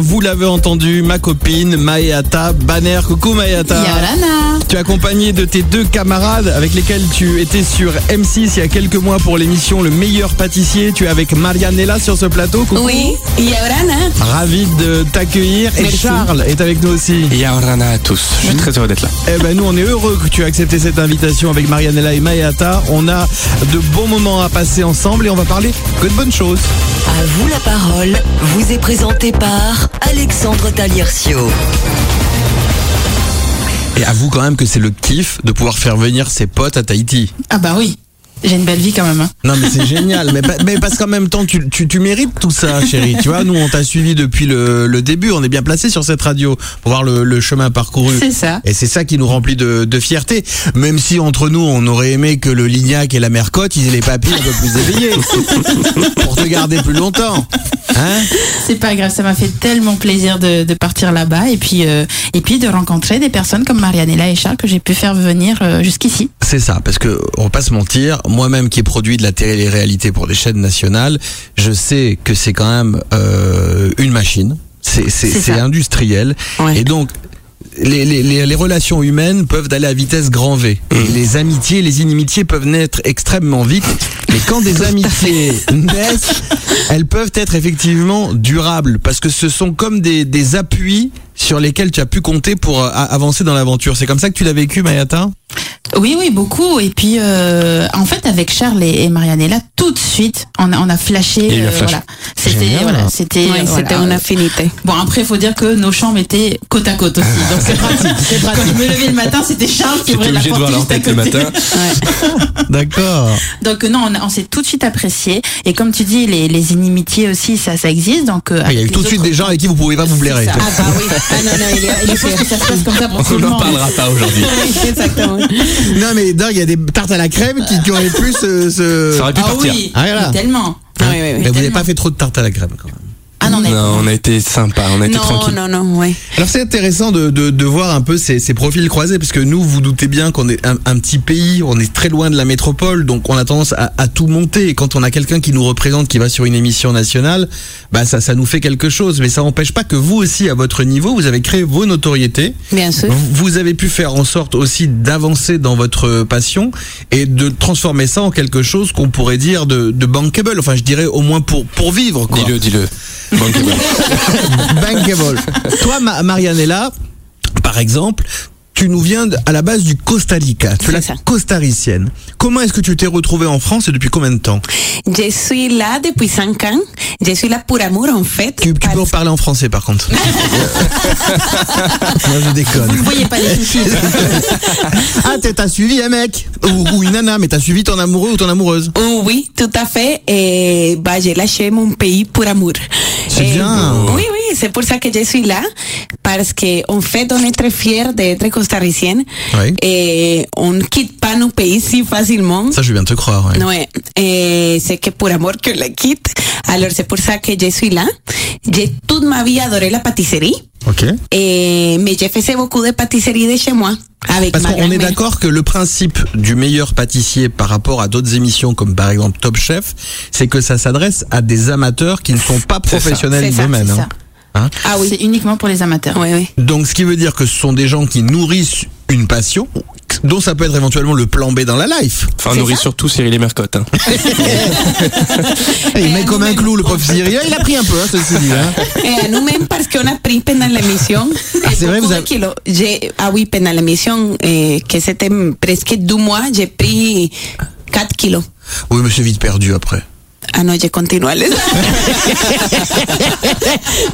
vous l'avez entendu, ma copine Mayata Banner. Coucou Mayata. Yorana. Tu es accompagné de tes deux camarades avec lesquels tu étais sur M6 il y a quelques mois pour l'émission Le meilleur pâtissier. Tu es avec Marianella sur ce plateau. Coucou. Oui, Yorana. Ravi de t'accueillir. Et. Charles est avec nous aussi. Yaorana à tous. Je suis très heureux d'être là. Eh ben nous on est heureux que tu aies accepté cette invitation avec Marianella et Mayata. On a de bons moments à passer ensemble et on va parler que de bonnes choses. À vous la parole, vous est présenté par Alexandre Taliercio. Et avoue quand même que c'est le kiff de pouvoir faire venir ses potes à Tahiti. Ah bah oui. J'ai une belle vie quand même. hein. Non mais c'est génial, mais, pa- mais parce qu'en même temps tu, tu, tu mérites tout ça chérie, tu vois, nous on t'a suivi depuis le, le début, on est bien placé sur cette radio pour voir le, le chemin parcouru. C'est ça. Et c'est ça qui nous remplit de, de fierté, même si entre nous on aurait aimé que le Lignac et la Mercotte ils aient les papiers un peu plus éveillés pour te garder plus longtemps. Hein C'est pas grave, ça m'a fait tellement plaisir de, de partir là-bas et puis euh, et puis de rencontrer des personnes comme Marianella et Charles que j'ai pu faire venir euh, jusqu'ici. C'est ça, parce que on va pas se mentir, moi-même qui ai produit de la télé-réalité pour des chaînes nationales, je sais que c'est quand même euh, une machine, c'est industriel, Ouais. et donc les, les, les, les relations humaines peuvent aller à vitesse grand V. Et les amitiés, les inimitiés peuvent naître extrêmement vite. Mais quand des amitiés naissent, elles peuvent être effectivement durables parce que ce sont comme des, des appuis sur lesquels tu as pu compter pour euh, avancer dans l'aventure. C'est comme ça que tu l'as vécu, Mayata? Oui, oui, beaucoup. Et puis, euh, en fait, avec Charles et, et Marianella, tout de suite, on a, on a flashé. Il y a eu un flash. voilà. C'était, voilà, c'était, Ouais, voilà. c'était une affinité. Bon, après, il faut dire que nos chambres étaient côte à côte aussi. Donc, c'est pratique. C'est pratique. Quand je me levais le matin, c'était Charles qui ouvrait la obligé de porte voir leur juste à tête le côté. matin. D'accord. Donc, euh, non, on, s'est tout de suite apprécié. Et comme tu dis, les, les inimitiés aussi, ça, ça existe. Donc, euh, Ah, Il y a eu tout de suite des gens avec qui vous pouvez pas vous blairer. Ah bah oui. Ah non, non, il est, il est Je pense que ça se passe comme ça pour On n'en parlera pas aujourd'hui. Exactement. Non mais dingue, il y a des tartes à la crème qui, qui auraient pu se... se- Ça aurait pu Ah partir. oui, Ah, voilà. tellement. Oui, oui, oui. Mais vous n'avez pas fait trop de tartes à la crème quand même. Non, on a été sympa, on a été Non, tranquille. non, non, ouais. Alors c'est intéressant de, de, de voir un peu ces, ces profils croisés parce que nous, vous doutez bien qu'on est un, un petit pays, on est très loin de la métropole, donc on a tendance à, à tout monter. Et quand on a quelqu'un qui nous représente, qui va sur une émission nationale, bah ça, ça nous fait quelque chose. Mais ça n'empêche pas que vous aussi, à votre niveau, vous avez créé vos notoriétés. Bien sûr. Vous vous avez pu faire en sorte aussi d'avancer dans votre passion et de transformer ça en quelque chose qu'on pourrait dire de, de bankable. Enfin, je dirais au moins pour, pour vivre. Quoi. Dis-le, dis-le. Bankable. bankable. Toi, Ma- Marianella, par exemple, tu nous viens de- à la base du Costa Rica. Tu es la ça. costaricienne. Comment est-ce que tu t'es retrouvée en France et depuis combien de temps Je suis là depuis 5 ans. Je suis là pour amour, en fait. Tu, tu peux parce- parler en français par contre. Moi je déconne. vous ne voyez pas les soucis. Ah, t'as suivi un mec ou, ou une nana, mais t'as suivi ton amoureux ou ton amoureuse. Oh, oui, tout à fait. Et bah, j'ai lâché mon pays pour amour. C'est bien. Oui, oui, c'est pour ça que je suis là. Parce que, en fait, on est très fiers d'être costaricienne. Oui. Et on ne quitte pas nos pays si facilement. Ça, je viens de te croire. ouais. Ouais, et c'est que pour amour que la quitte. Alors c'est pour ça que je suis là. J'ai toute ma vie adoré la pâtisserie. Ok. Et, mais j'ai fait beaucoup de pâtisserie de chez moi. Avec Parce qu'on est d'accord que le principe du meilleur pâtissier par rapport à d'autres émissions comme par exemple Top Chef, c'est que ça s'adresse à des amateurs qui ne sont pas professionnels C'est hein. Hein Ah oui. C'est uniquement pour les amateurs. Oui, oui. Donc ce qui veut dire que ce sont des gens qui nourrissent une passion, dont ça peut être éventuellement le plan B dans la life. Enfin, on nourrit surtout Cyril et Mercotte. Hein. Il met comme un clou le prof Syrien, il a pris un peu, hein, ceci dit. Hein. Et à nous-mêmes, parce qu'on a pris pendant l'émission. Ah, c'est vrai, vous avez- kilos. Ah oui, pendant l'émission, eh, que c'était presque deux mois, j'ai pris 4 kilos. Oui, mais c'est vite perdu après. Ah non, je continue à les...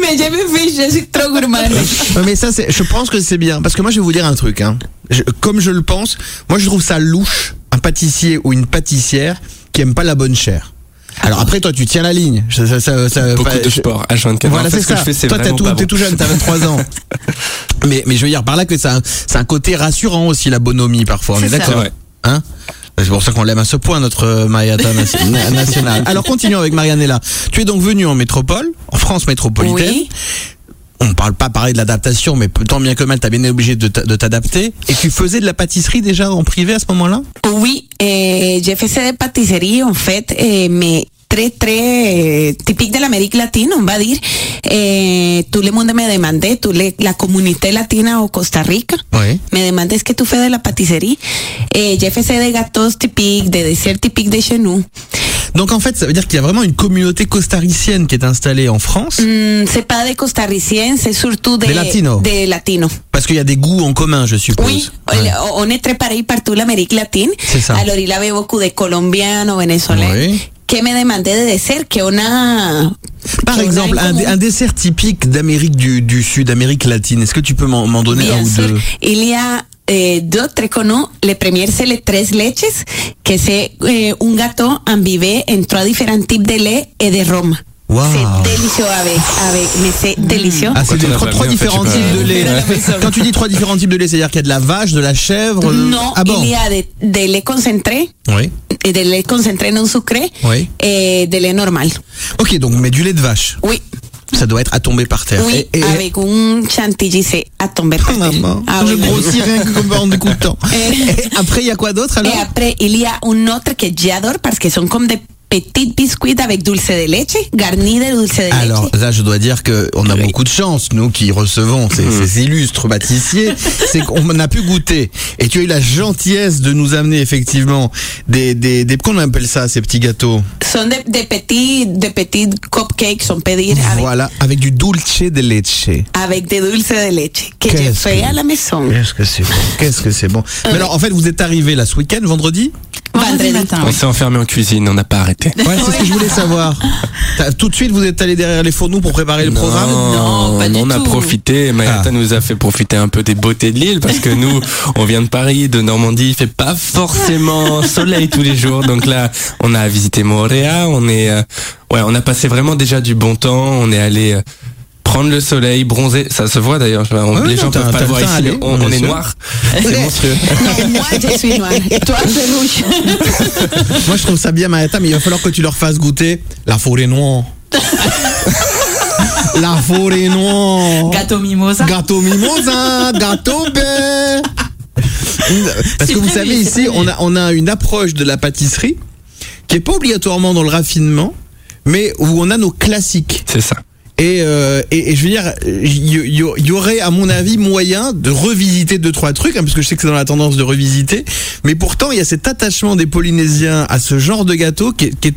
Mais je me fiche, je suis trop gourmande. Ouais, Mais ça, c'est, je pense que c'est bien. Parce que moi, je vais vous dire un truc. Hein. Je- comme je le pense, moi, je trouve ça louche, un pâtissier ou une pâtissière qui aime pas la bonne chair. Alors après, toi, tu tiens la ligne. Ça- ça- ça- ça- Beaucoup de sport, H24. Voilà, c'est ce que ça. je fais, c'est Toi, t'es tout, bon. tout jeune, t'as 23 ans. mais, mais je veux dire par là que c'est un, c'est un côté rassurant aussi, la bonhomie, parfois. On est, d'accord C'est vrai. Hein? C'est pour ça qu'on l'aime à ce point, notre euh, na- nationale. Alors, continuons avec Marianella. Tu es donc venue en métropole, en France métropolitaine. Oui. On ne parle pas pareil de l'adaptation, mais tant bien que mal, t'as bien été obligé de t'a- de t'adapter. Et tu faisais de la pâtisserie déjà en privé à ce moment-là? Oui, eh, je faisais de pâtisserie en fait, mais très très eh, typique de l'Amérique latine, on va dire. Eh, tout le monde me demandait, tout le- la communauté latina au Costa Rica, Oui. me demandait ce que tu fais de la pâtisserie. Eh, je faisais des gâteaux typiques, des desserts typiques de chez nous. Donc en fait, ça veut dire qu'il y a vraiment une communauté costaricienne qui est installée en France. Mm, c'est pas de costarriciens, c'est surtout de, Des latinos. de latinos. Parce qu'il y a des goûts en commun, je suppose. Oui, Ouais. on est très pareil partout l'Amérique latine. C'est ça. Alors il avait beaucoup de colombianos, vénézolais, Oui. Que me demandaient de dessert que on a. Par exemple, un, un dessert typique d'Amérique du, du Sud, Amérique latine. Est-ce que tu peux m'en donner un ou sûr, deux? Il y a eh, deux très connus. Le premier, c'est les tres leches, que c'est eh, un gâteau imbibé en trois différents types de lait et de rhum. Wow. C'est délicieux avec, avec, mais c'est délicieux. Ah, c'est des trois, trois différents types de lait. Maison. Quand tu dis trois différents types de lait, c'est-à-dire qu'il y a de la vache, de la chèvre de- non, Ah bon il y a de, de lait concentré, Oui. et de lait concentré non sucré, Oui. et de lait normal. Ok, donc mais du lait de vache. Oui, Ça doit être à tomber par terre. oui, Et- et- avec un chantilly, c'est à tomber par Oh, terre. maman, Ah je oui, grossis rien que en écoutant. Eh. Et après, il y a quoi d'autre alors? Et après, il y a un autre que j'adore parce que sont comme des petits biscuits avec dulce de leche, garnis de dulce de Alors leche. là, je dois dire que on a beaucoup de chance, nous qui recevons ces, ces illustres pâtissiers, c'est qu'on a pu goûter. Et tu as eu la gentillesse de nous amener effectivement des des des qu'on appelle ça ces petits gâteaux? Sont des de petits, de petits cupcakes, on peut dire, avec, Voilà, avec du dulce de leche. avec des dulces de leche que j'ai fait que- à la maison. Qu'est-ce que c'est bon? Qu'est-ce que c'est bon? Mais alors, en fait, vous êtes arrivé là ce week-end, vendredi? Vendredi Vendredi. matin. On oui. s'est enfermé en cuisine, on n'a pas arrêté. Ouais, c'est ce que je voulais savoir. T'as- Tout de suite, vous êtes allé derrière les fourneaux pour préparer le programme? Non, pas du on a tout. profité. Mayata Ah. nous a fait profiter un peu des beautés de l'île parce que nous, on vient de Paris, de Normandie. Il fait pas forcément soleil tous les jours. Donc là, on a visité Montréal. On est, euh, ouais, on a passé vraiment déjà du bon temps. On est allé euh, prendre le soleil, bronzer. Ça se voit d'ailleurs. On- Ouais, les gens peuvent pas le voir ici. mais on, est noir. C'est monstrueux. Non, moi, je suis noire. Et toi, c'est. Moi, je trouve ça bien, Marietta, mais il va falloir que tu leur fasses goûter la forêt noire. la forêt noire. Gâteau mimosa. Gâteau mimosa, gâteau beurre. Parce que vous prévu, savez, ici, on a, on a une approche de la pâtisserie qui est pas obligatoirement dans le raffinement, mais où on a nos classiques. C'est ça. Et, euh, et, et je veux dire, il y, aurait, à mon avis, moyen de revisiter deux trois trucs, hein, parce que je sais que c'est dans la tendance de revisiter. Mais pourtant, il y a cet attachement des Polynésiens à ce genre de gâteau qui est, qui est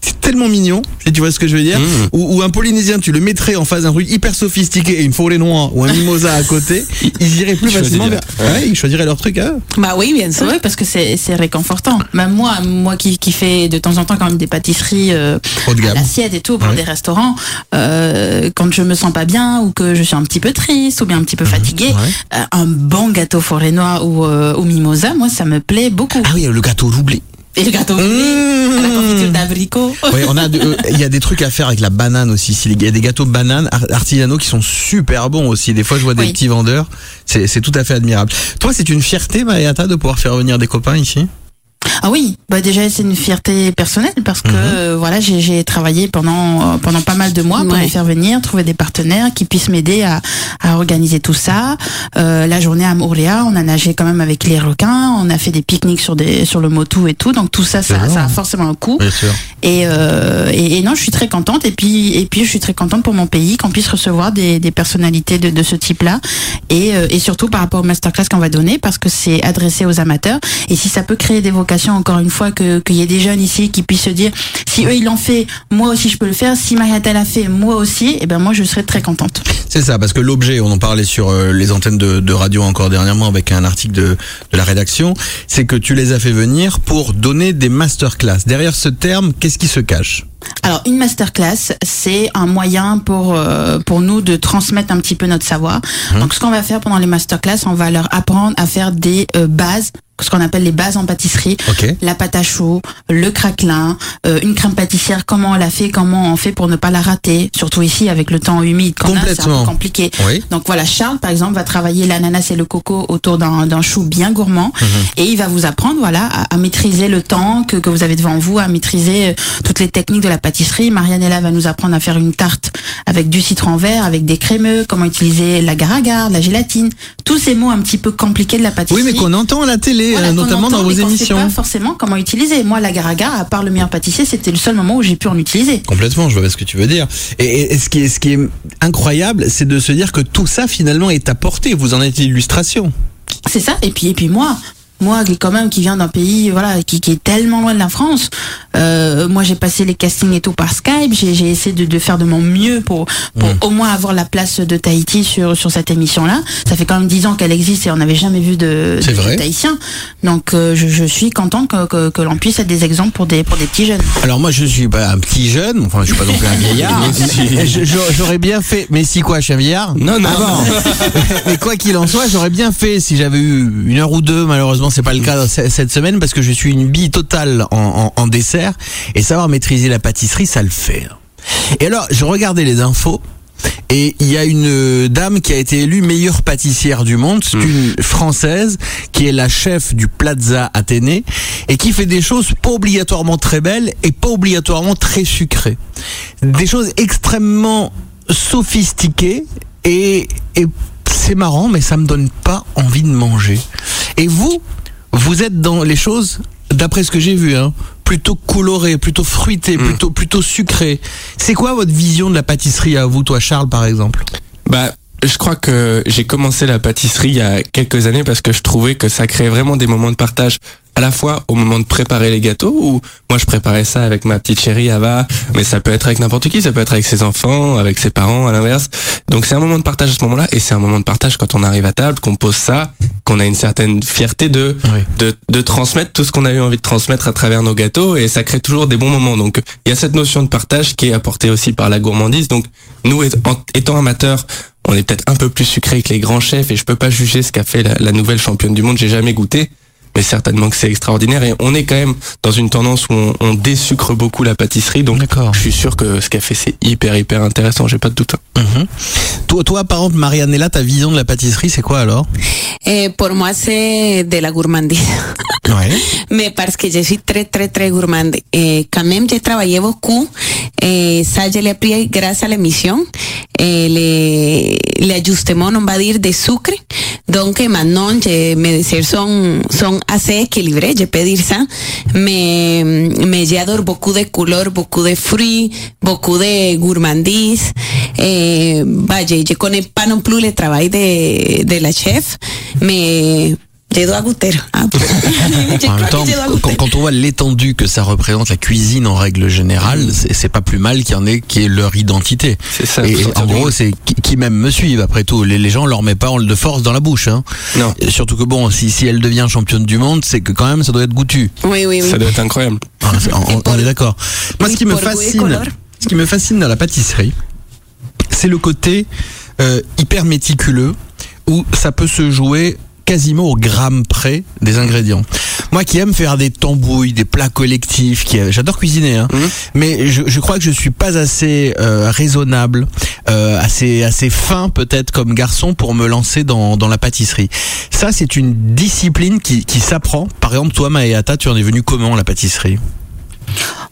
c'est tellement mignon, si tu vois ce que je veux dire. Mmh. Où, où un Polynésien, tu le mettrais en face d'un truc hyper sophistiqué et une forêt noire ou un mimosa à côté, ils iraient plus facilement vers. Ouais, ils choisiraient leur truc. Hein. Bah oui, bien sûr. Oui, parce que c'est réconfortant. Même moi, moi qui, qui fais de temps en temps quand même des pâtisseries euh, de à l'assiette et tout pour Ouais. des restaurants, euh, quand je me sens pas bien ou que je suis un petit peu triste ou bien un petit peu fatiguée, Ouais. euh, un bon gâteau forêt noire ou, euh, ou mimosa, moi ça me plaît beaucoup. Ah oui, le gâteau roublé. Et le gâteau Mmh. à la confiture d'abricot. Oui, on a, euh, il y a des trucs à faire avec la banane aussi. Il y a des gâteaux bananes ar- artisanaux qui sont super bons aussi. Des fois, je vois des Oui. petits vendeurs. C'est, tout à fait admirable. Toi, c'est une fierté, Mariata, de pouvoir faire venir des copains ici? Ah oui, bah déjà c'est une fierté personnelle parce que Mhm. euh, voilà j'ai travaillé pendant euh, pendant pas mal de mois pour Ouais. les faire venir, trouver des partenaires qui puissent m'aider à, à organiser tout ça. Euh, la journée à Montréal, on a nagé quand même avec les requins, on a fait des pique-niques sur des sur le motu et tout, donc tout ça ça, ça a forcément un coût. Bien sûr. Et, euh, et, et non, je suis très contente. Et puis, et puis, je suis très contente pour mon pays qu'on puisse recevoir des, des personnalités de, de ce type-là. Et, euh, et surtout par rapport au masterclass qu'on va donner, parce que c'est adressé aux amateurs. Et si ça peut créer des vocations, encore une fois, que qu'il y ait des jeunes ici qui puissent se dire, si eux ils l'ont fait, moi aussi je peux le faire. Si Marietta l'a fait, moi aussi. Et ben moi, je serais très contente. C'est ça, parce que l'objet, on en parlait sur euh, les antennes de, de radio encore dernièrement avec un article de, de la rédaction, c'est que tu les as fait venir pour donner des masterclass. Derrière ce terme, qu'est-ce qui se cache? Alors une masterclass, c'est un moyen pour euh, pour nous de transmettre un petit peu notre savoir. Donc ce qu'on va faire pendant les masterclass, on va leur apprendre à faire des euh, bases ce qu'on appelle les bases en pâtisserie, Ok. la pâte à choux, le craquelin, euh, une crème pâtissière, comment on la fait, comment on fait pour ne pas la rater, surtout ici avec le temps humide qu'on a, c'est un peu compliqué. Oui. Donc voilà, Charles par exemple va travailler l'ananas et le coco autour d'un chou bien gourmand et il va vous apprendre voilà à, à maîtriser le temps que, que vous avez devant vous, à maîtriser euh, toutes les techniques de la pâtisserie. Marianella va nous apprendre à faire une tarte avec du citron vert, avec des crémeux, comment utiliser la agar-agar, la gélatine, tous ces mots un petit peu compliqués de la Oui, pâtisserie. mais qu'on entend à la télé, Voilà, euh, notamment entend dans vos qu'on sait émissions. pas forcément comment utiliser. Moi, l'agar-agar, à part le meilleur pâtissier, c'était le seul moment où j'ai pu en utiliser. Complètement, je vois ce que tu veux dire. Et, et- et ce, qui est, ce qui est incroyable, c'est de se dire que tout ça finalement est à portée. Vous en êtes l'illustration. C'est ça. Et puis, et puis moi, moi, qui, quand même, qui vient d'un pays, voilà, qui, qui est tellement loin de la France. euh, moi, j'ai passé les castings et tout par Skype. J'ai, j'ai essayé de, de faire de mon mieux pour, pour Mm. au moins avoir la place de Tahiti sur, sur cette émission-là. Ça fait quand même dix ans qu'elle existe et on n'avait jamais vu de, de. Tahitien. Donc, euh, je, je suis contente que, que, que l'on puisse être des exemples pour des, pour des petits jeunes. Alors moi je suis pas un petit jeune, enfin je suis pas non plus un vieillard. J'aurais bien fait, mais si quoi, je suis un vieillard? Non, non. Ah bon? mais quoi qu'il en soit, j'aurais bien fait si j'avais eu une heure ou deux. Malheureusement, c'est pas le cas cette semaine parce que je suis une bille totale en, en- en dessert et savoir maîtriser la pâtisserie, ça le fait. Et alors, je regardais les infos. Et il y a une dame qui a été élue meilleure pâtissière du monde, c'est une française qui est la chef du Plaza Athénée et qui fait des choses pas obligatoirement très belles et pas obligatoirement très sucrées. Des choses extrêmement sophistiquées et, et c'est marrant mais ça me donne pas envie de manger. Et vous, vous êtes dans les choses, d'après ce que j'ai vu, hein, plutôt colorées, plutôt fruitées, plutôt, plutôt sucrées. C'est quoi votre vision de la pâtisserie à vous, toi Charles par exemple? Bah, je crois que j'ai commencé la pâtisserie il y a quelques années parce que je trouvais que ça créait vraiment des moments de partage à la fois au moment de préparer les gâteaux où moi je préparais ça avec ma petite chérie Ava mais ça peut être avec n'importe qui ça peut être avec ses enfants avec ses parents à l'inverse donc c'est un moment de partage à ce moment-là et c'est un moment de partage quand on arrive à table qu'on pose ça qu'on a une certaine fierté de Oui. de, de transmettre tout ce qu'on a eu envie de transmettre à travers nos gâteaux et ça crée toujours des bons moments. Donc il y a cette notion de partage qui est apportée aussi par la gourmandise. Donc nous étant- amateurs, on est peut-être un peu plus sucré que les grands chefs et je peux pas juger ce qu'a fait la, la nouvelle championne du monde. J'ai jamais goûté. Mais certainement que c'est extraordinaire et on est quand même dans une tendance où on, on désucre beaucoup la pâtisserie. Donc D'accord. je suis sûr que ce qu'elle fait c'est hyper hyper intéressant. J'ai pas de doute. hein. Mhm. Toi, toi, par exemple, Marianella, ta vision de la pâtisserie, c'est quoi alors? Eh, pour moi, c'est de la gourmandise. Ouais. Mais parce que je suis très, très, très gourmande. Eh, quand même, j'ai travaillé beaucoup. Eh, ça, je l'ai appris grâce à l'émission. Les, les ajustements, on va dire, de sucre. Donc, maintenant, je, mes desserts sont, sont assez équilibrés, je peux dire ça. Mais, mais j'adore beaucoup de couleurs, beaucoup de fruits, beaucoup de gourmandise. Eh, bah, je, je connais pas non plus le travail de, de la chef, mais je dois goûter. Ah, je En crois même que temps, je dois quand, on voit l'étendue que ça représente la cuisine en règle générale, c'est c'est pas plus mal qu'il y en ait qui est leur identité. C'est ça. Et en gros, c'est qui, qui même me suivent après tout. Les, les gens leur mettent pas de force dans la bouche. Hein. Non. Et Surtout que bon, si, si elle devient championne du monde, c'est que quand même ça doit être goûtu. Oui, oui, oui. Ça doit être incroyable. Ah, on, est d'accord. Moi, ce qui me fascine, ce qui me fascine dans la pâtisserie, c'est le côté euh, hyper méticuleux où ça peut se jouer quasiment au gramme près des ingrédients. Moi qui aime faire des tambouilles, des plats collectifs, qui j'adore cuisiner, hein, Mhm. mais je, je crois que je suis pas assez euh, raisonnable, euh, assez assez fin peut-être comme garçon pour me lancer dans, dans la pâtisserie. Ça c'est une discipline qui, qui s'apprend. Par exemple toi Maëata, tu en es venu comment la pâtisserie?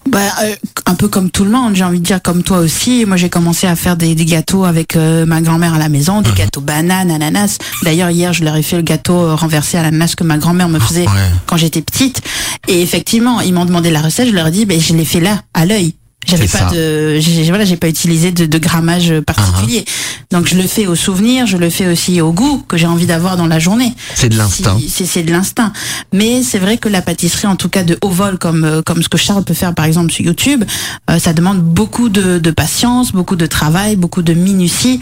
Bah, euh, un peu comme tout le monde, j'ai envie de dire comme toi aussi. Moi, j'ai commencé à faire des, des gâteaux avec euh, ma grand-mère à la maison, des gâteaux bananes, ananas. D'ailleurs, hier, je leur ai fait le gâteau euh, renversé à l'ananas que ma grand-mère me faisait Ouais. quand j'étais petite. Et effectivement, ils m'ont demandé la recette, je leur ai dit, ben, je l'ai fait là, à l'œil. J'avais pas ça. de, j'ai, voilà, j'ai pas utilisé de, de grammage particulier. Donc je le fais au souvenir, je le fais aussi au goût que j'ai envie d'avoir dans la journée. C'est de l'instinct. Si- C'est c'est de l'instinct. Mais c'est vrai que la pâtisserie, en tout cas de haut vol, comme euh, comme ce que Charles peut faire par exemple sur YouTube, euh, ça demande beaucoup de, de patience, beaucoup de travail, beaucoup de minutie.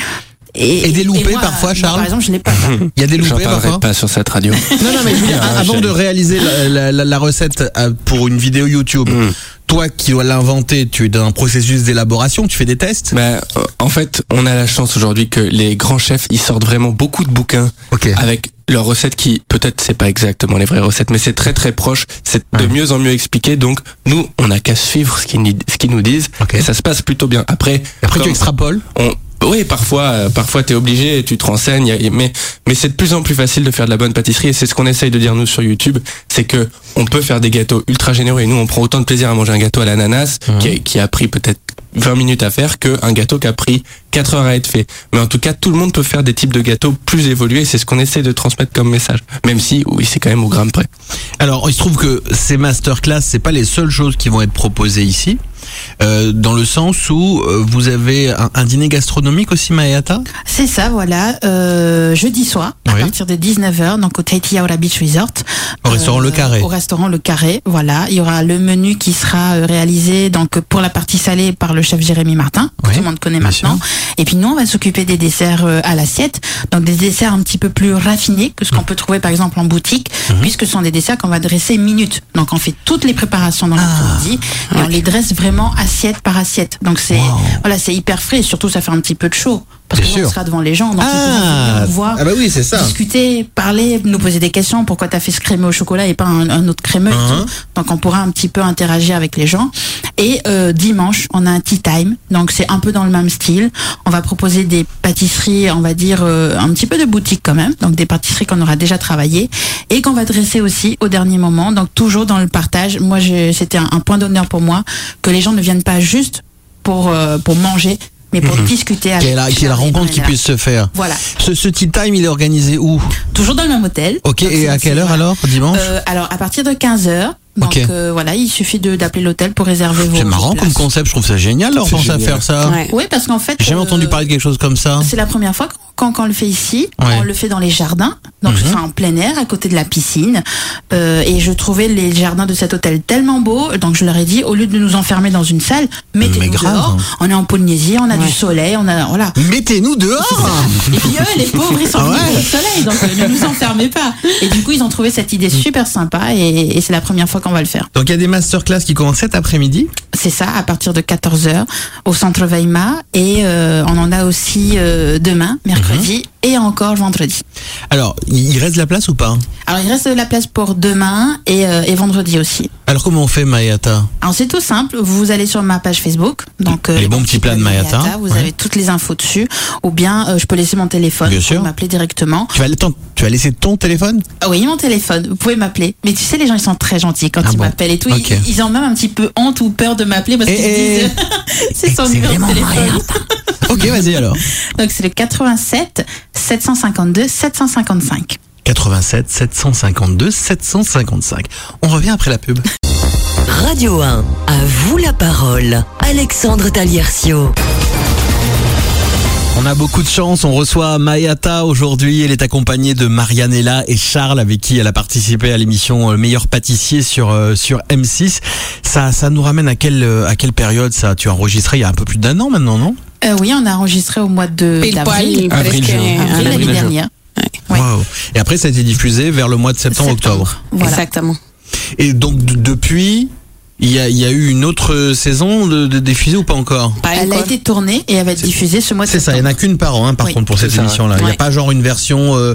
Et des loupés parfois, moi, Charles Par exemple, je l'ai pas. ça. Il y a des loupés parlerai parfois pas sur cette radio. Non, non, mais je veux dire, Ah, avant de réaliser la, la- la- la recette euh, pour une vidéo YouTube, Mm. toi qui dois l'inventer, tu es dans un processus d'élaboration, tu fais des tests Bah, en fait, on a la chance aujourd'hui que les grands chefs, ils sortent vraiment beaucoup de bouquins avec leurs recettes qui, peut-être, c'est pas exactement les vraies recettes, mais c'est très très proche. C'est de Ouais. mieux en mieux expliqué. Donc, nous, on a qu'à suivre ce qu'ils nous disent. Ok. Et ça se passe plutôt bien. Après, Après, tu extrapoles on, oui, parfois, euh, parfois t'es obligé, tu te renseignes, mais mais c'est de plus en plus facile de faire de la bonne pâtisserie et c'est ce qu'on essaye de dire nous sur YouTube, c'est que on peut faire des gâteaux ultra généreux et nous on prend autant de plaisir à manger un gâteau à l'ananas qui, a, qui a pris peut-être 20 minutes à faire qu'un gâteau qui a pris 4 heures à être fait. Mais en tout cas, tout le monde peut faire des types de gâteaux plus évolués. C'est ce qu'on essaie de transmettre comme message. Même si, oui, c'est quand même au gramme près. Alors, il se trouve que ces masterclass, c'est pas les seules choses qui vont être proposées ici. Euh, dans le sens où euh, vous avez un, un dîner gastronomique aussi, Mayata C'est ça, voilà. Euh, jeudi soir, à Oui. partir de 19h, donc au Tahiti Aura Beach Resort. Au restaurant Le Carré. Au restaurant Le Carré, voilà. Il y aura le menu qui sera euh, réalisé donc pour la partie salée par le chef Jérémy Martin, que Oui, tout le monde connaît maintenant. Et puis nous, on va s'occuper des desserts euh, à l'assiette, donc des desserts un petit peu plus raffinés que ce Mmh. qu'on peut trouver par exemple en boutique, puisque ce sont des desserts qu'on va dresser minute. Donc on fait toutes les préparations dans Ah. l'après-midi et on les dresse vraiment assiette par assiette. Donc c'est voilà, c'est hyper frais et surtout ça fait un petit peu de chaud parce Bien que nous, sûr. on sera devant les gens, donc ils Ah, nous voir ah bah oui, c'est ça. discuter, parler, nous poser des questions. Pourquoi t'as fait ce crémeux au chocolat et pas un, un autre crémeux Uh-huh. Donc on pourra un petit peu interagir avec les gens. Et euh, dimanche, on a un tea time. Donc c'est un peu dans le même style. On va proposer des pâtisseries, on va dire euh, un petit peu de boutique quand même. Donc des pâtisseries qu'on aura déjà travaillées et qu'on va dresser aussi au dernier moment. Donc toujours dans le partage. Moi, je- c'était un, un point d'honneur pour moi que les gens ne viennent pas juste pour euh, pour manger, mais pour discuter avec. Charles et rencontre qui puisse se faire. Voilà. Ce, ce tea time, il est organisé où Toujours dans le même hôtel. Ok, Donc, et à quelle heure alors Dimanche Euh, alors à partir de 15h. Donc Ok. euh, voilà, il suffit d'appeler l'hôtel pour réserver vos C'est marrant comme concept, je trouve ça génial leur C'est penser à faire ça. Ouais. Oui, parce qu'en fait, J'ai jamais euh, entendu parler de quelque chose comme ça. C'est la première fois quand, quand on le fait ici. Ouais. On le fait dans les jardins, donc Mhm. c'est en plein air, à côté de la piscine. Euh, et je trouvais les jardins de cet hôtel tellement beaux, donc je leur ai dit, au lieu de nous enfermer dans une salle, mettez-nous dehors. On est en Polynésie, on a du soleil, on a voilà. Mettez-nous dehors Et puis eux, les pauvres, ils sont Ah venus ouais. au soleil, donc euh, ne nous enfermez pas. Et du coup, ils ont trouvé cette idée super sympa et, et c'est la première fois qu'on va le faire. Donc il y a des masterclass qui commencent cet après-midi. C'est ça, à partir de 14h au centre Weimar. Et euh, on en a aussi euh, demain, mercredi, et encore vendredi. Alors, il reste de la place ou pas? Alors il reste de la place pour demain et, euh, et vendredi aussi. Alors comment on fait Mayata? Alors c'est tout simple, vous allez sur ma page Facebook, donc euh, Les bons petits plats de Mayata, vous ouais. avez toutes les infos dessus, ou bien euh, je peux laisser mon téléphone, Bien vous sûr. m'appeler directement. tu vas, ton- tu vas laisser ton téléphone? Ah oui, mon téléphone, vous pouvez m'appeler. Mais tu sais, les gens ils sont très gentils quand Ah ils bon m'appellent et tout. Ils- Ok. Ils, ont même un petit peu honte ou peur de m'appeler parce Eh, qu'ils eh. se disent c'est son C'est numéro de téléphone. Ok, vas-y alors. Donc c'est le 87 752 755. 87 752 755. On revient après la pub. Radio 1, à vous la parole. Alexandre Taliercio. On a beaucoup de chance, on reçoit Mayata aujourd'hui, elle est accompagnée de Marianella et Charles avec qui elle a participé à l'émission euh, Meilleur pâtissier sur euh, sur M6. Ça ça nous ramène à quelle euh, à quelle période ça? Tu as enregistré il y a un peu plus d'un an maintenant, non? Euh, oui, on a enregistré au mois de d'avril. Avril, Avril Avril, l'année dernière. Ouais. Waouh. Et après ça a été diffusé vers le mois de septembre, octobre. Voilà. Exactement. Et donc depuis il y a, il y a eu une autre saison de, de diffusée ou pas encore? Pas Elle a été tournée et elle va être diffusée ce mois de C'est ça, il n'y en a qu'une par an hein, par Oui. contre pour cette émission-là. Il n'y a ouais. pas genre une version... euh,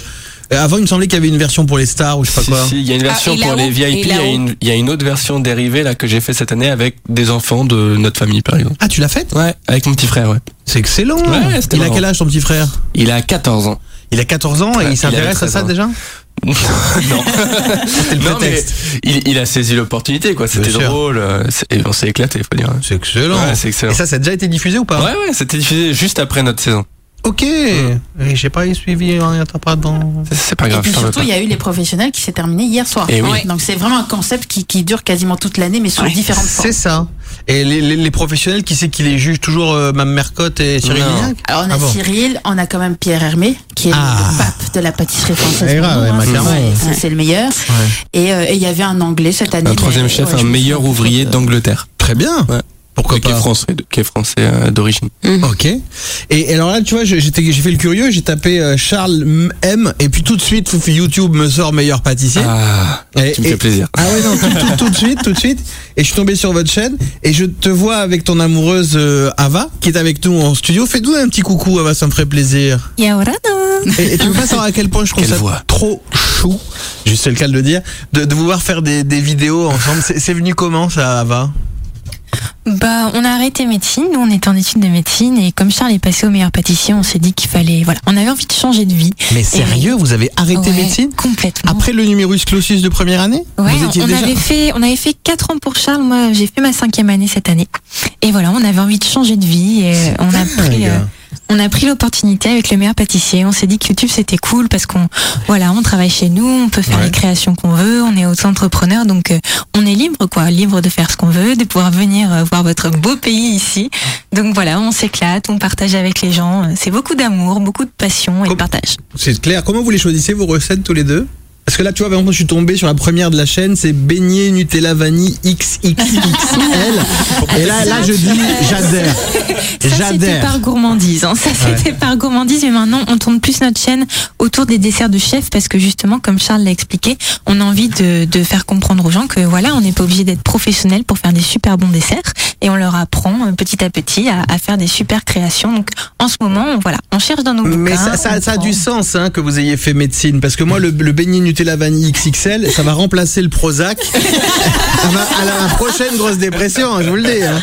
Avant il me semblait qu'il y avait une version pour les stars ou je sais pas Si, quoi. si, il y a une version et pour les VIP, il y, a une, il y a une autre version dérivée là que j'ai fait cette année avec des enfants de notre famille par exemple. Ah tu l'as faite? Ouais, avec mon petit frère, ouais. C'est excellent Ouais, c'était Il a marrant. quel âge ton petit frère? Il a 14 ans. Il a 14 ans et Ouais, il s'intéresse à ça 13 ans. déjà? Non. le Non, mais prétexte. il, il a saisi l'opportunité, quoi. C'était drôle. euh, c'est- Et on s'est éclaté, faut dire. C'est excellent. Ouais, c'est excellent. Et ça, ça a déjà été diffusé ou pas? Ouais, ouais, c'était diffusé juste après notre saison. Ok. Et j'ai pas suivi, hein, t'as pas dans... C'est- pas Et grave, puis t'en veux surtout, il y a eu les professionnels qui s'est terminé hier soir. Eh oui. Donc c'est vraiment un concept qui, qui dure quasiment toute l'année, mais sous Ouais. différentes formes. C'est ça. Et les, les, les professionnels, qui c'est qui les juge toujours euh, Mme Mercotte et Cyril Alors on a Ah bon Cyril, on a quand même Pierre Hermé, qui est Ah. le pape de la pâtisserie française. Ouais, c'est- c'est le meilleur. Ouais. Et euh, et il y avait un anglais cette année. Un troisième mais, chef, un me meilleur ouvrier d'Angleterre. Très bien. Pourquoi qui est pas français, qui est français euh, d'origine. Ok. Et, et alors là, tu vois, j'ai j'étais- j'ai fait le curieux, j'ai tapé euh, Charles M et puis tout de suite, YouTube me sort meilleur pâtissier. Ah, Et- tu me et- fais plaisir. Ah ouais non tout, tout- tout de suite tout de suite et je suis tombé sur votre chaîne et je te vois avec ton amoureuse euh, Ava qui est avec nous en studio fais-nous un petit coucou Ava ça me ferait plaisir et, et tu peux pas savoir à quel point je trouve ça trop chou juste c'est le cas de le dire de, de vous voir faire des, des vidéos ensemble c'est c'est venu comment ça Ava? Bah, on a arrêté médecine. Nous, on était en études de médecine et comme Charles est passé au meilleur pâtissier, on s'est dit qu'il fallait, voilà, on avait envie de changer de vie. Mais sérieux, vous avez arrêté Ouais, médecine? Complètement. Après le numerus clausus de première année? Ouais, Vous étiez on déjà... avait fait, on avait fait quatre ans pour Charles. Moi, j'ai fait ma cinquième année cette année. Et voilà, on avait envie de changer de vie et euh, on a pris, euh, on a pris l'opportunité avec le meilleur pâtissier. On s'est dit que YouTube c'était cool parce qu'on, voilà, on travaille chez nous, on peut faire Ouais. les créations qu'on veut, on est auto-entrepreneur, donc euh, on est libre, quoi, libre de faire ce qu'on veut, de pouvoir venir euh, voir votre beau pays ici. Donc voilà, on s'éclate, on partage avec les gens. C'est beaucoup d'amour, beaucoup de passion et de partage. C'est clair. Comment vous les choisissez vos recettes tous les deux? Parce que là, tu vois, par exemple, je suis tombé sur la première de la chaîne, c'est beignet Nutella vanille XXXL. Et là, là, je dis, j'adhère. Ça, c'était J'adhère. par gourmandise. hein. Ça, c'était par gourmandise. Mais maintenant, on tourne plus notre chaîne autour des desserts de chef parce que justement, comme Charles l'a expliqué, on a envie de, de faire comprendre aux gens que voilà, on n'est pas obligé d'être professionnel pour faire des super bons desserts et on leur apprend euh, petit à petit à, à faire des super créations. Donc, en ce moment, on, voilà, on cherche dans nos bouquins. Mais ça, ça, on ça a prend- du sens hein, que vous ayez fait médecine parce que moi le, le beignet Nutella vanille XXL ça va remplacer le Prozac. À, ma- à la prochaine grosse dépression hein, je vous le dis hein.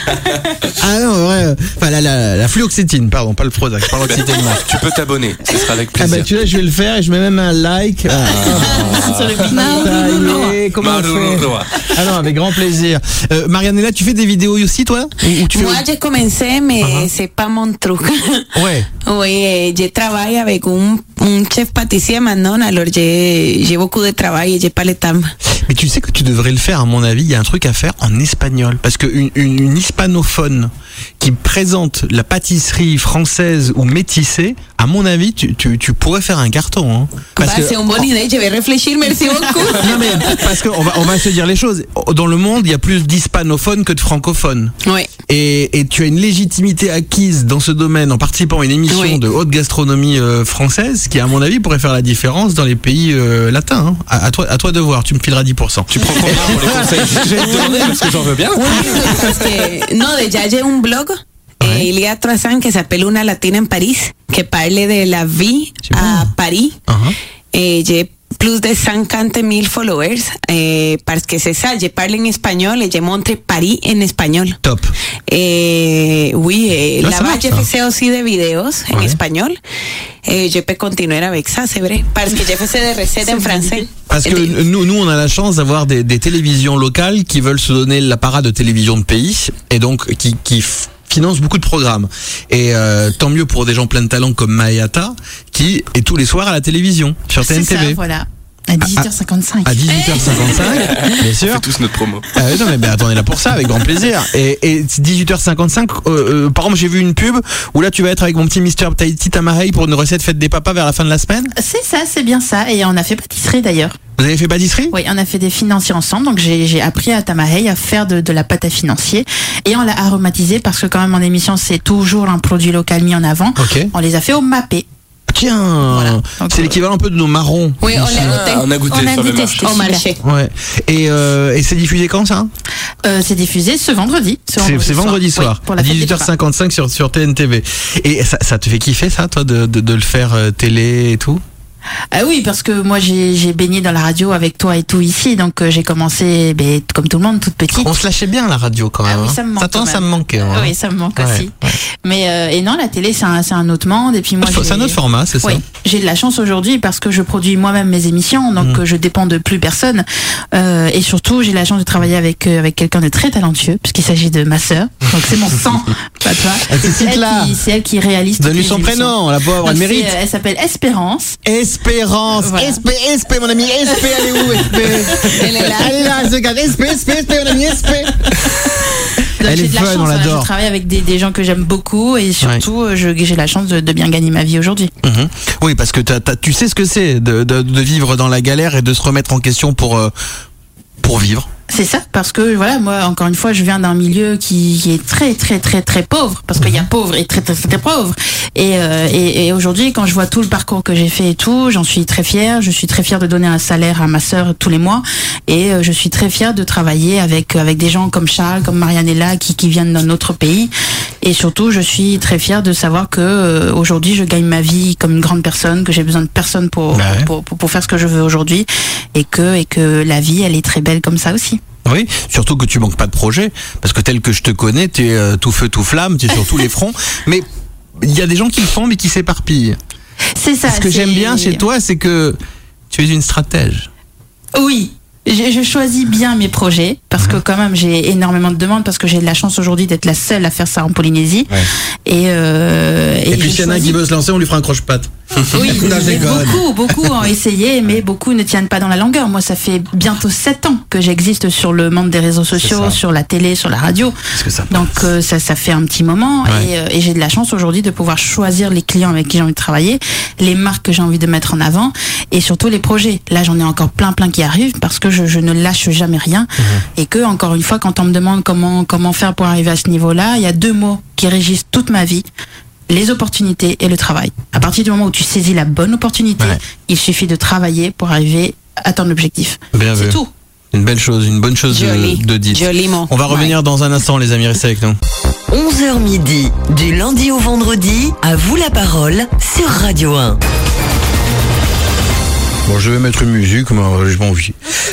ah non vrai enfin la, la, la fluoxétine. Pardon pas le Prozac je parle une marque Tu peux t'abonner, ce sera avec ah bah plaisir. tu vois je vais le faire et je mets même un like. Ah, comment on fait Marulua. ah non avec grand plaisir. Euh, Marianella tu fais des vidéos aussi toi? Ou, ou tu Moi, fais j'ai commencé, mais c'est pas mon truc. ouais. Oui, je travaille avec un, un chef pâtissier maintenant, alors j'ai j'ai beaucoup de travail et j'ai pas le temps. Mais tu sais que tu devrais le faire, à mon avis, il y a un truc à faire en espagnol. Parce qu'une une, une hispanophone qui présente la pâtisserie française ou métissée, à mon avis, tu, tu, tu pourrais faire un carton. Hein. Parce Bah, que, c'est une bonne idée, je vais réfléchir, merci beaucoup. non mais parce qu'on va, on va se dire les choses. Dans le monde, il y a plus d'hispanophones que de francophones. Oui. Et, et tu as une légitimité acquise dans ce domaine en participant à une émission Oui. de haute gastronomie euh, française qui, à mon avis, pourrait faire la différence dans les pays euh, latins. hein. À, à toi, à toi de voir, tu me fileras 10%. Tu prends combien pour les conseils? Je vais te demander parce que j'en veux bien. Parce que, no, déjà j'ai un blog, eh, il y a trois ans, que s'appelle Una Latina en París, que parle de la vie à Paris. Uh-huh. Eh, j'ai plus de 50 000 followers, eh, que ça, je parle en montre espagnol. Top. Eh, oui, eh, aussi des vidéos en espagnol. Eh, je peux continuer avec ça, c'est vrai. Parce que je faisais des recettes en français. Parce que nous, nous, on a la chance d'avoir des, des télévisions locales qui veulent se donner l'apparat de télévision de pays et donc qui, qui f- financent beaucoup de programmes. Et euh, tant mieux pour des gens pleins de talent comme Mayata qui est tous les soirs à la télévision sur ça, TNTV voilà. À 18h55. à 18h55, bien sûr. C'est tous notre promo. Ah oui, non mais ben, attends, on est là pour ça, avec grand plaisir. Et, et 18h55, euh, euh, par exemple, j'ai vu une pub où là tu vas être avec mon petit Mister Tahiti Tamahei pour une recette faite des papas vers la fin de la semaine. C'est ça, c'est bien ça. Et on a fait pâtisserie d'ailleurs. Vous avez fait pâtisserie? Oui, on a fait des financiers ensemble. Donc j'ai j'ai appris à Tamahei à faire de, de la pâte à financier. Et on l'a aromatisé parce que quand même en émission, c'est toujours un produit local mis en avant. Ok. On les a fait au mappé. Tiens, Voilà. C'est euh, l'équivalent un peu de nos marrons. Oui, on l'a Ah, on a goûté On a goûté, au marché. Ouais. Et, euh, et c'est diffusé quand ça? Euh, c'est diffusé ce vendredi. Ce C'est vendredi soir, Oui, pour la fête des papas. 18h55 sur, sur TNTV. Et ça, ça te fait kiffer ça, toi, de, de, de le faire euh, télé et tout? Ah oui, parce que moi j'ai baigné dans la radio avec toi et tout ici, donc euh, j'ai commencé ben, comme tout le monde toute petite. On se lâchait bien la radio quand même. Ah oui, hein. ça me manque. Attends, ça me manquait. hein. Oui, ça me manque Ouais, aussi. ouais. Mais euh, et non, la télé c'est un, c'est un autre monde. Et puis moi, C'est j'ai- un autre format, c'est ça Oui, j'ai de la chance aujourd'hui parce que je produis moi-même mes émissions, donc Mm. euh, je dépends de plus personne. Euh, et surtout, j'ai la chance de travailler avec euh, avec quelqu'un de très talentueux, puisqu'il s'agit de ma sœur. Donc c'est mon sang, pas toi. C'est elle C'est elle qui réalise. Donne-lui son émissions. prénom, la pauvre, Donc, elle c'est, mérite. euh, Elle s'appelle Espérance. Espérance, Voilà. SP, SP, mon ami, SP, elle est où, SP Elle est là. Elle est là, elle se regarde, SP, SP, SP, mon ami, SP Donc, Elle j'ai est de la fun, chance, on voilà, l'adore. Je travaille avec des, des gens que j'aime beaucoup et surtout, euh, je- j'ai la chance de, de bien gagner ma vie aujourd'hui. Mhm. Oui, parce que t'as- tu sais ce que c'est de, de, de vivre dans la galère et de se remettre en question pour, euh, pour vivre. C'est ça, parce que voilà, moi, encore une fois, je viens d'un milieu qui, qui est très, très, très, très pauvre, parce qu'il y a pauvre et très, très, très, très pauvre. Et, euh, et, et aujourd'hui, quand je vois tout le parcours que j'ai fait et tout, j'en suis très fière. Je suis très fière de donner un salaire à ma sœur tous les mois, et euh, je suis très fière de travailler avec avec des gens comme Charles, comme Marianella, qui qui viennent d'un autre pays. Et surtout, je suis très fière de savoir que euh, aujourd'hui, je gagne ma vie comme une grande personne, que j'ai besoin de personne pour, Bah ouais. pour, pour pour faire ce que je veux aujourd'hui, et que et que la vie, elle est très belle comme ça aussi. Oui, surtout que tu manques pas de projet, parce que tel que je te connais, tu es euh, tout feu, tout flamme, tu es sur tous les fronts. Mais il y a des gens qui le font, mais qui s'éparpillent. C'est ça. Ce que j'aime bien chez toi, c'est que tu es une stratège. Oui. Je, je choisis bien mes projets parce que quand même j'ai énormément de demandes parce que j'ai de la chance aujourd'hui d'être la seule à faire ça en Polynésie Ouais. et euh, Et, puis s'il y en a un choisis- qui veut se lancer, on lui fera un croche-patte. Oui, Non, mais beaucoup, beaucoup ont essayé, mais beaucoup ne tiennent pas dans la longueur. Moi, ça fait bientôt sept ans que j'existe sur le monde des réseaux sociaux, sur la télé, sur la radio. Que ça Donc euh, ça, ça fait un petit moment Ouais. et, euh, et j'ai de la chance aujourd'hui de pouvoir choisir les clients avec qui j'ai envie de travailler, les marques que j'ai envie de mettre en avant et surtout les projets. Là, j'en ai encore plein, plein qui arrivent parce que je, je ne lâche jamais rien Mhm. et que encore une fois, quand on me demande comment comment faire pour arriver à ce niveau-là, il y a deux mots qui régissent toute ma vie les opportunités et le travail. À partir du moment où tu saisis la bonne opportunité, Ouais. il suffit de travailler pour arriver à ton objectif. Bien vu. C'est tout. Une belle chose, une bonne chose de, Joli. de dite. Joli mot. On va revenir dans un instant, les amis, restez avec nous. 11h midi, du lundi au vendredi, à vous la parole sur Radio 1. Bon, je vais mettre une musique, mais j'ai pas envie.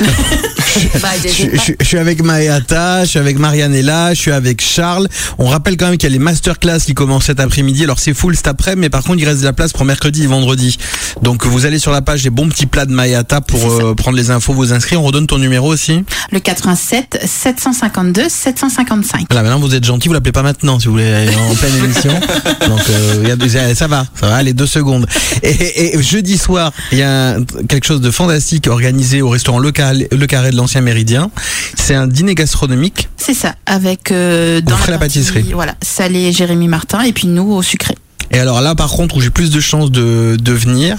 Je, je- je suis avec Maëata, je suis avec Marianella, je suis avec Charles. On rappelle quand même qu'il y a les masterclass qui commencent cet après-midi. Alors c'est full cet après, mais par contre il reste de la place pour mercredi et vendredi. Donc vous allez sur la page des bons petits plats de Maëata pour euh, prendre les infos, vous inscrire. On redonne ton numéro aussi. Le 87 752 755. Voilà, maintenant vous êtes gentil, vous l'appelez pas maintenant si vous voulez en pleine émission. Donc euh, ça va, ça va, les deux secondes. Et, et jeudi soir, il y a quelque chose de fantastique organisé au restaurant Le Carré, Le Carré de l'Ancien Méridien. C'est un dîner gastronomique. C'est ça, avec euh, dans ferait la partie, pâtisserie. Voilà, salé Jérémy Martin et puis nous au sucré. Et alors là, par contre, où j'ai plus de chances de, de venir,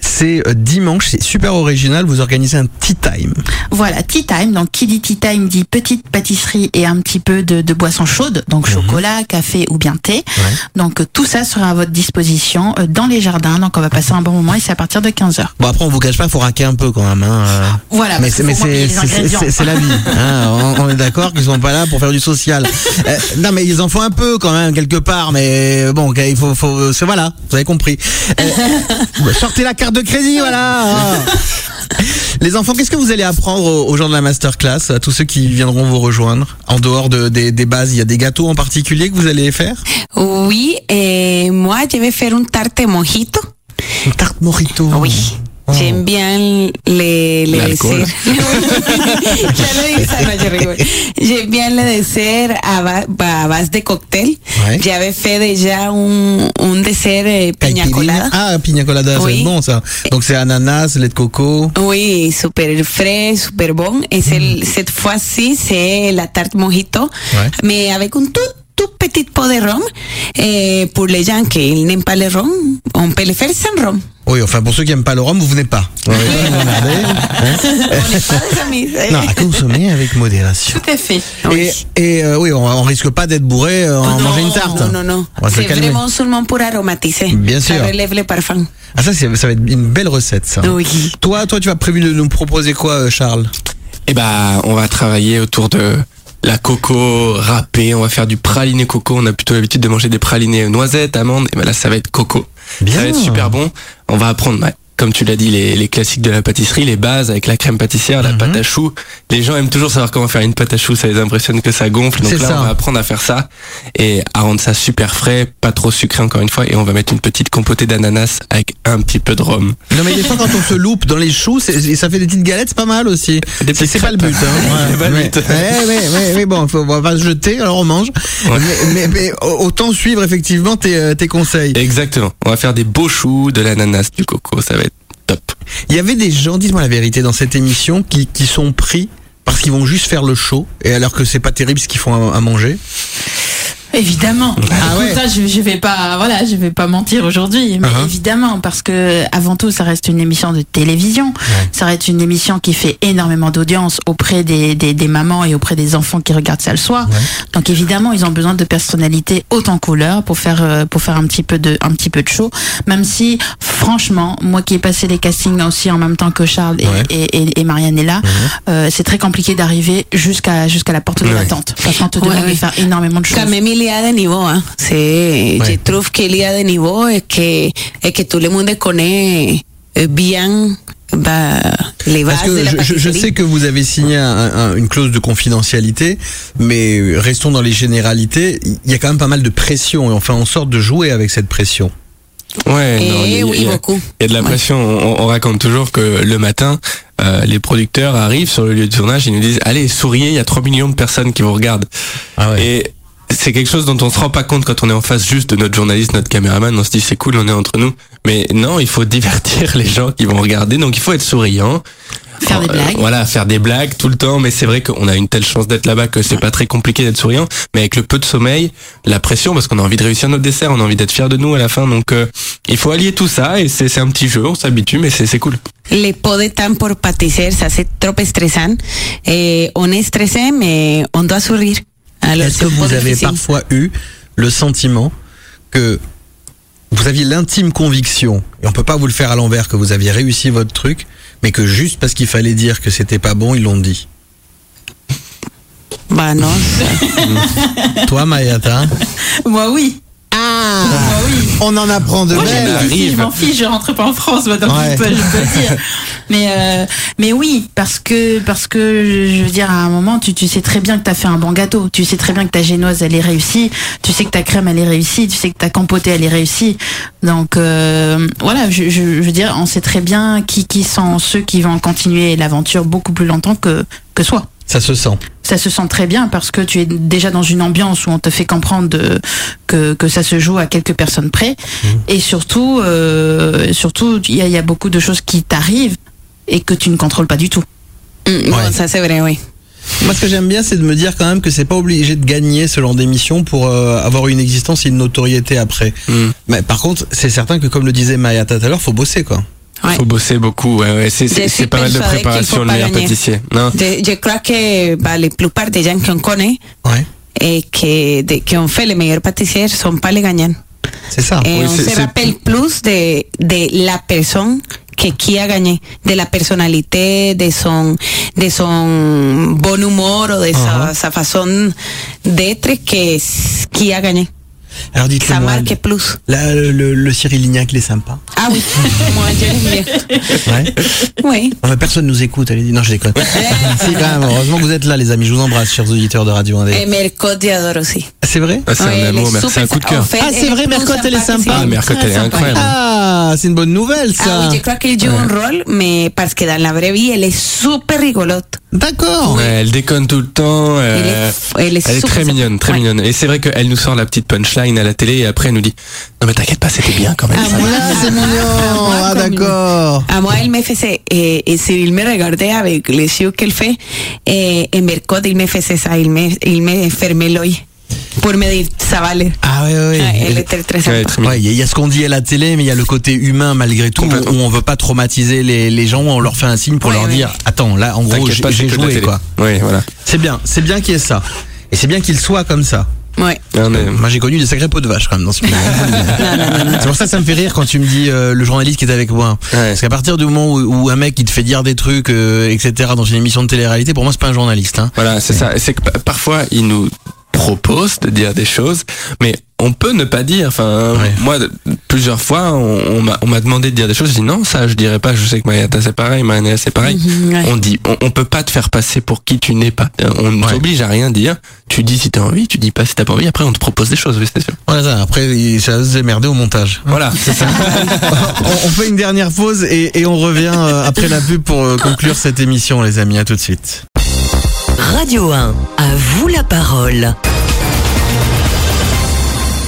c'est euh, dimanche, c'est super original, vous organisez un tea time. Voilà, tea time. Donc qui dit tea time dit petite pâtisserie et un petit peu de, de boisson chaude, donc chocolat, café ou bien thé. Donc tout ça sera à votre disposition euh, dans les jardins. Donc on va passer un bon moment et c'est à partir de 15h. Bon après, on vous cache pas, faut raquer un peu quand même. Hein. euh. Voilà, Mais c'est la vie. Hein. On, on est d'accord qu'ils sont pas là pour faire du social. Euh, non mais ils en font un peu quand même quelque part. Mais bon, il faut, faut c'est voilà, vous avez compris. Euh, sortez la carte de crédit, voilà. Les enfants, qu'est-ce que vous allez apprendre aux, gens de la masterclass, à tous ceux qui viendront vous rejoindre? En dehors de, des, des bases, il y a des gâteaux en particulier que vous allez faire? Oui, eh, moi, je vais faire un tarte mojito. Une tarte mojito. Oui. J'aime bien le, le. Ya. J'aime bien le ba- ba- à base de cocktail. Ouais. J'avais fait déjà un, un dessert eh, piña colada. Ah, pina colada, Oui. c'est bon ça. Donc c'est ananas, lait de coco. Oui, super frais, super bon. Et c'est- cette fois-ci, c'est la tarte mojito, Ouais. mais avec un tout, tout petit pot de rhum. Et pour les gens qui n'aiment pas le rhum, on peut le faire sans rhum. Oui, enfin pour ceux qui aiment pas le rhum, vous venez pas. Hein. On n'est pas des amis. Non, à consommer avec modération. Tout à fait. Oui. Et, et euh, oui, on, on risque pas d'être bourré euh, en non, manger une tarte. Non, non, non. C'est vraiment seulement pour aromatiser. Bien sûr. Ça relève le parfum. Ah ça, ça va être une belle recette, ça. Oui. Toi, toi, tu as prévu de nous proposer quoi, euh, Charles? Eh ben, on va travailler autour de la coco râpée. On va faire du praliné coco. On a plutôt l'habitude de manger des pralinés noisettes, amandes. Et ben là, ça va être coco. Bien. Ça va être super bon. On va apprendre, ouais, comme tu l'as dit, les, les classiques de la pâtisserie, les bases avec la crème pâtissière, la Mhm. pâte à choux. Les gens aiment toujours savoir comment faire une pâte à choux. Ça les impressionne que ça gonfle. Donc là, ça. on va apprendre à faire ça et à rendre ça super frais, pas trop sucré encore une fois. Et on va mettre une petite compotée d'ananas avec un petit peu de rhum. Non mais des fois quand on se loupe dans les choux, ça fait des petites galettes, c'est pas mal aussi. C'est pas le but. Hein. C'est pas le mais, but. ouais, ouais, ouais, mais bon, faut, on va se jeter, alors on mange. Ouais. Mais, mais, mais autant suivre effectivement tes, euh, tes conseils. Exactement. On va faire des beaux choux, de l'ananas, du coco. Ça va être Il y avait des gens, dites-moi la vérité, dans cette émission qui, qui sont pris parce qu'ils vont juste faire le show et alors que c'est pas terrible ce qu'ils font à manger? Évidemment. Ah ouais. Ça, je, je vais pas, voilà, je vais pas mentir aujourd'hui, mais Uh-huh. évidemment, parce que avant tout, ça reste une émission de télévision. Ça reste une émission qui fait énormément d'audience auprès des, des, des mamans et auprès des enfants qui regardent ça le soir. Donc évidemment, ils ont besoin de personnalités haute en couleur pour faire euh, pour faire un petit peu de un petit peu de show. Même si, franchement, moi qui ai passé les castings aussi en même temps que Charles et, et, et, et Marianne est là, euh, c'est très compliqué d'arriver jusqu'à jusqu'à la porte de l'attente. Parce qu'on te demande de faire énormément de choses. Quand même, il y a des niveaux. Hein. C'est, Ouais. Je trouve qu'il y a des niveaux et que, et que tout le monde connaît bien bah, les Parce bases que de la je, sais que vous avez signé un- un- une clause de confidentialité, mais restons dans les généralités. Il y a quand même pas mal de pression et on fait en sorte de jouer avec cette pression. Ouais, Eh non, il y a- oui, il y a- beaucoup. Il y a de la Ouais. pression. On, on raconte toujours que le matin, euh, les producteurs arrivent sur le lieu de tournage et nous disent Allez, souriez, il y a 3 millions de personnes qui vous regardent. Ah Et c'est quelque chose dont on se rend pas compte quand on est en face juste de notre journaliste, notre caméraman. On se dit c'est cool, on est entre nous. Mais non, il faut divertir les gens qui vont regarder. Donc il faut être souriant. Faire des Euh, blagues. voilà, faire des blagues tout le temps. Mais c'est vrai qu'on a une telle chance d'être là-bas que c'est pas très compliqué d'être souriant. Mais avec le peu de sommeil, la pression, parce qu'on a envie de réussir notre dessert, on a envie d'être fier de nous à la fin. Donc euh, il faut allier tout ça et c'est c'est un petit jeu, on s'habitue, mais c'est c'est cool. Le de temps por paticer se hace trop estresant. Eh, on est stressé, mais on doit sourire. Est-ce que vous avez parfois eu le sentiment que vous aviez l'intime conviction, et on peut pas vous le faire à l'envers, que vous aviez réussi votre truc, mais que juste parce qu'il fallait dire que c'était pas bon, ils l'ont dit? Bah non. Toi, Mayata? Moi, oui. Ah, oui. On en apprend de Moi, arrive. je m'en fiche, je rentre pas en France, maintenant, Ouais. je, peux, je peux le dire. Mais, euh, mais oui, parce que, parce que, je veux dire, à un moment, tu, tu sais très bien que tu as fait un bon gâteau. Tu sais très bien que ta génoise, elle est réussie. Tu sais que ta crème, elle est réussie. Tu sais que ta compotée, elle est réussie. Donc, euh, voilà, je, je, je veux dire, on sait très bien qui, qui sont ceux qui vont continuer l'aventure beaucoup plus longtemps que, que soi Ça se sent. ça se sent très bien parce que tu es déjà dans une ambiance où on te fait comprendre de, que, que ça se joue à quelques personnes près. Et surtout, euh, surtout, il y a, il y a beaucoup de choses qui t'arrivent et que tu ne contrôles pas du tout. Mm, bon, Ouais. ça c'est vrai, oui. Moi, ce que j'aime bien, c'est de me dire quand même que c'est pas obligé de gagner ce genre d'émission pour euh, avoir une existence et une notoriété après. Mm. Mais par contre, c'est certain que comme le disait Mayata tout à l'heure, faut bosser quoi. Ouais. Faut bosser beaucoup. Ouais, ouais. C'est pas mal de préparation, le meilleur gagner. pâtissier. Non. Je, je crois que bah, la plupart des gens qu'on connaît Ouais. et que, de, qui ont fait les meilleurs pâtissiers sont pas les gagnants. C'est ça. Et Oui, on c'est- se c'est- rappelle plus de, de la personne que qui a gagné, de la personnalité, de son, de son bon humor o de sa, sa façon d'être que qui a gagné. Alors dites-le Ça moi. marque plus. Là, le, le, le Cyril Lignac, il est sympa. Ah oui, moi j'aime bien. Ouais. Oui. Non, mais personne nous écoute. Elle dit non, je déconne. si quand même. Heureusement que vous êtes là, les amis. Je vous embrasse, chers auditeurs de Radio Indé. Et Mercotte, j'adore aussi. C'est vrai Ah, c'est Oui, un amour. C'est un coup de cœur. en fait, Ah, c'est vrai, Mercotte, elle est sympa. Ah. Mercotte, elle est incroyable. Ah, c'est une bonne nouvelle ça. Ah oui, je crois qu'elle joue un rôle, mais parce que dans la vraie vie, elle est super rigolote. D'accord. Ouais, elle déconne tout le temps. euh, Elle est f- elle est elle est super très sympa. mignonne, très Ouais. mignonne. Et c'est vrai qu'elle nous sort la petite punchline à la télé et après elle nous dit Non mais t'inquiète pas, c'était bien quand même. Ah, moi. Là, c'est mignon. Ah, d'accord. À moi, elle me faisait, et, et Cyril me regardait avec les yeux qu'elle fait, et en Mercotte, il me faisait ça, il me, il me fermait l'œil pour me dire, ça va aller. Ah. Ouais, elle ouais. était très sympa. Ouais, il y a- il y a ce qu'on dit à la télé, mais il y a le côté humain malgré tout, où on veut pas traumatiser les, les gens, on leur fait un signe pour Ouais, leur ouais. dire, attends, là, en gros, j'ai joué, quoi. Oui, voilà. C'est bien, c'est bien qu'il y ait ça. Et c'est bien qu'il soit comme ça. Ouais. On est- Moi, j'ai connu des sacrés pots de vache quand même dans ce non. C'est pour ça que ça me fait rire quand tu me dis euh, le journaliste qui est avec moi. Ouais. Parce qu'à partir du moment où, où un mec qui te fait dire des trucs, euh, etc., dans une émission de télé-réalité, pour moi, c'est pas un journaliste. Hein. Voilà, c'est ça. C'est que pa- parfois, il nous propose de dire des choses, mais on peut ne pas dire. Enfin, Ouais. moi, plusieurs fois, on, on m'a- on m'a demandé de dire des choses. Je dis non, ça, je dirais pas. Je sais que Mayata c'est pareil, Mayana c'est pareil. Mhm, ouais. On dit, on, on peut pas te faire passer pour qui tu n'es pas. On ne Ouais. t'oblige à rien dire. Tu dis si t'as envie, tu dis pas si t'as pas envie. Après, on te propose des choses, oui, c'est sûr. Voilà ça. Après, ça va se démerder au montage. Voilà, c'est ça. on, on fait une dernière pause et, et on revient euh, après la pub pour euh, conclure cette émission, les amis. À tout de suite. Radio 1, à vous la parole.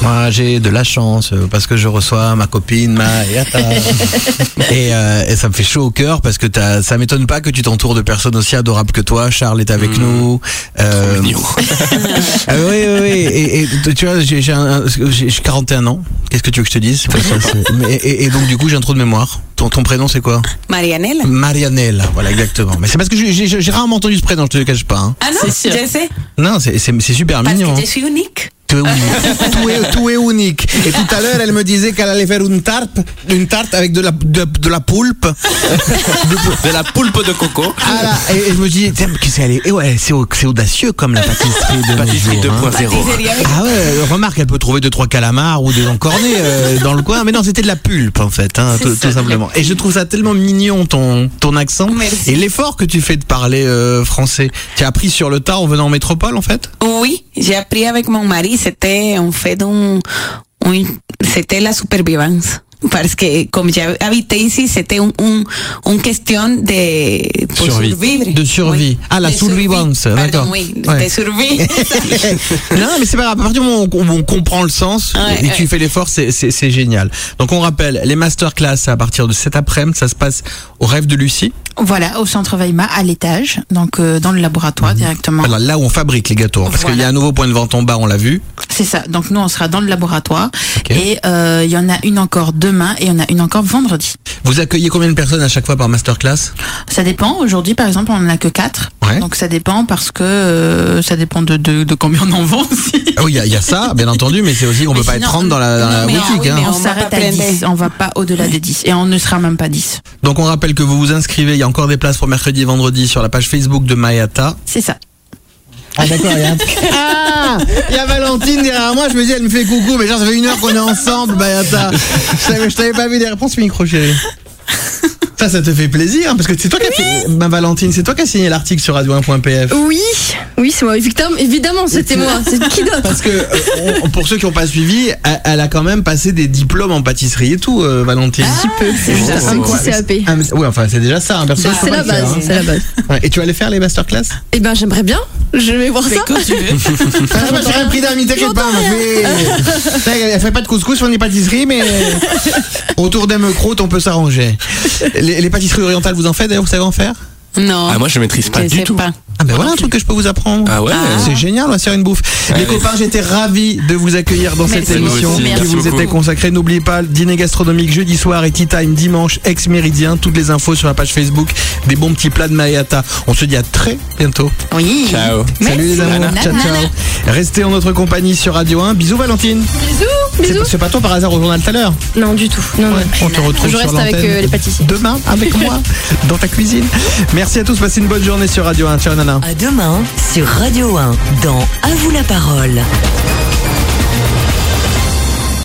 Moi, j'ai de la chance euh, parce que je reçois ma copine Mayata. et, euh, et ça me fait chaud au cœur parce que t'as- ça m'étonne pas que tu t'entoures de personnes aussi adorables que toi. Charles est avec nous. Euh, Mignon. ah oui, oui, oui. Et, et tu- vois, j'ai j'ai un- un- j'ai j'ai 41 ans. Qu'est-ce que tu veux que je te dise? Et, et donc du coup, j'ai un trou de mémoire. Ton, ton prénom, c'est quoi? Marianelle. Marianelle. Voilà, exactement. Mais c'est parce que j'ai- j'ai j'ai rarement entendu ce prénom. Je te le cache pas. hein. Ah non, C'est sûr. je sais. Non, c'est c'est- c'est super Parce mignon. que hein. je suis unique. Tout est unique. tout, est, tout est unique. Et tout à l'heure, elle me disait qu'elle allait faire une tarte, une tarte avec de la, de, de la poulpe. De la poulpe de coco. Ah là, et, et je me dis, ouais, c'est c'est audacieux comme la pâtisserie de Pâtisserie jours, hein. 2.0. Ah ouais, remarque, elle peut trouver deux trois calamars ou des encornés euh, dans le coin, mais non, c'était de la pulpe en fait, hein, tout, tout simplement. Et je trouve ça tellement mignon ton ton accent Merci. et l'effort que tu fais de parler euh, français. Tu as appris sur le tas en venant en métropole en fait? Oui, j'ai appris avec mon mari, c'était en fait un, un- c'était la supervivencia. Parce que comme j'habitais ici, c'était un, un, une question de pour Survie. survivre. De survie. Ah, la De survie. survivance, Pardon, d'accord. Oui, Ouais. de survie. non, mais c'est pas grave. À partir du moment où on, comprend le sens Ouais, et tu ouais. fais l'effort, c'est- génial. Donc on rappelle, les masterclass à partir de cet après-midi, ça se passe au rêve de Lucie. Voilà, au centre Weimar, à l'étage, donc euh, dans le laboratoire directement. Alors là où on fabrique les gâteaux, hein, parce qu'il y a Voilà. un nouveau point de vente en bas, on l'a vu. C'est ça. Donc nous, on sera dans le laboratoire. Et euh, il y en a une encore demain et en a une encore vendredi. Vous accueillez combien de personnes à chaque fois par masterclass? Ça dépend. Aujourd'hui, par exemple, on en a que quatre. Ouais. Donc ça dépend parce que euh, ça dépend de, de, de combien on en vend aussi. Ah oui, il y, a- il y a ça, bien entendu, mais c'est aussi qu'on Mais peut pas être 30 dans la, dans non, la mais boutique. oui, hein. mais on on va s'arrête à prendre 10. On va pas au-delà des 10. Et on ne sera même pas 10. Donc on rappelle que vous vous inscrivez, il y a encore des places pour mercredi et vendredi sur la page Facebook de Mayata. C'est ça. Ah d'accord, il y a un truc. Ah Il y a Valentine derrière moi, je me dis, elle me fait coucou, mais genre ça fait une heure qu'on est ensemble, t'avais, je t'avais pas vu des réponses micro, chérie. Ça, ça te fait plaisir, hein, parce que c'est toi qui as fait, ma Valentine, c'est toi qui as signé l'article sur radio1.pf. Oui, oui, c'est moi. Évidemment, évidemment c'était moi. C'est qui d'autre Parce que, euh, on- pour ceux qui n'ont pas suivi, elle, elle a quand même passé des diplômes en pâtisserie et tout, euh, Valentine. Un petit peu. C'est c'est un petit CAP. Ah, mais- Oui, enfin, c'est déjà ça. Hein, je peux C'est la base, hein. c'est la base. Et tu vas aller faire les masterclass? Eh ben, j'aimerais bien. Je vais voir ça. Ah, bah, j'ai rien pris d'amis, t'inquiète pas. Elle fait... elle fait pas de couscous sur les pâtisseries, mais autour des mecroutes, on peut s'arranger. Les, les pâtisseries orientales, vous en faites d'ailleurs, vous savez en faire? Non. Ah, moi, je maîtrise pas je du sais tout. pas. Ah ben voilà un truc que je peux vous apprendre. Ah ouais C'est génial, on va se faire une bouffe. Les Allez. copains, j'étais ravi de vous accueillir dans cette émission qui Merci vous beaucoup. était consacrée. N'oubliez pas le dîner gastronomique jeudi soir et tea time dimanche ex méridien. Toutes les infos sur la page Facebook des bons petits plats de Mayata. On se dit à très bientôt. Oui. Ciao. Salut les amours. Nana. Ciao ciao. Restez en notre compagnie sur Radio 1. Bisous Valentine. Bisous, C'est bisous. c'est pas toi par hasard au journal tout à l'heure Non, du tout. Non, On te retrouve Je sur reste avec euh, les pâtissiers. Demain avec moi dans ta cuisine. Merci à tous. Passez une bonne journée sur Radio 1. Ciao Nana. À demain sur Radio 1 dans À vous la parole.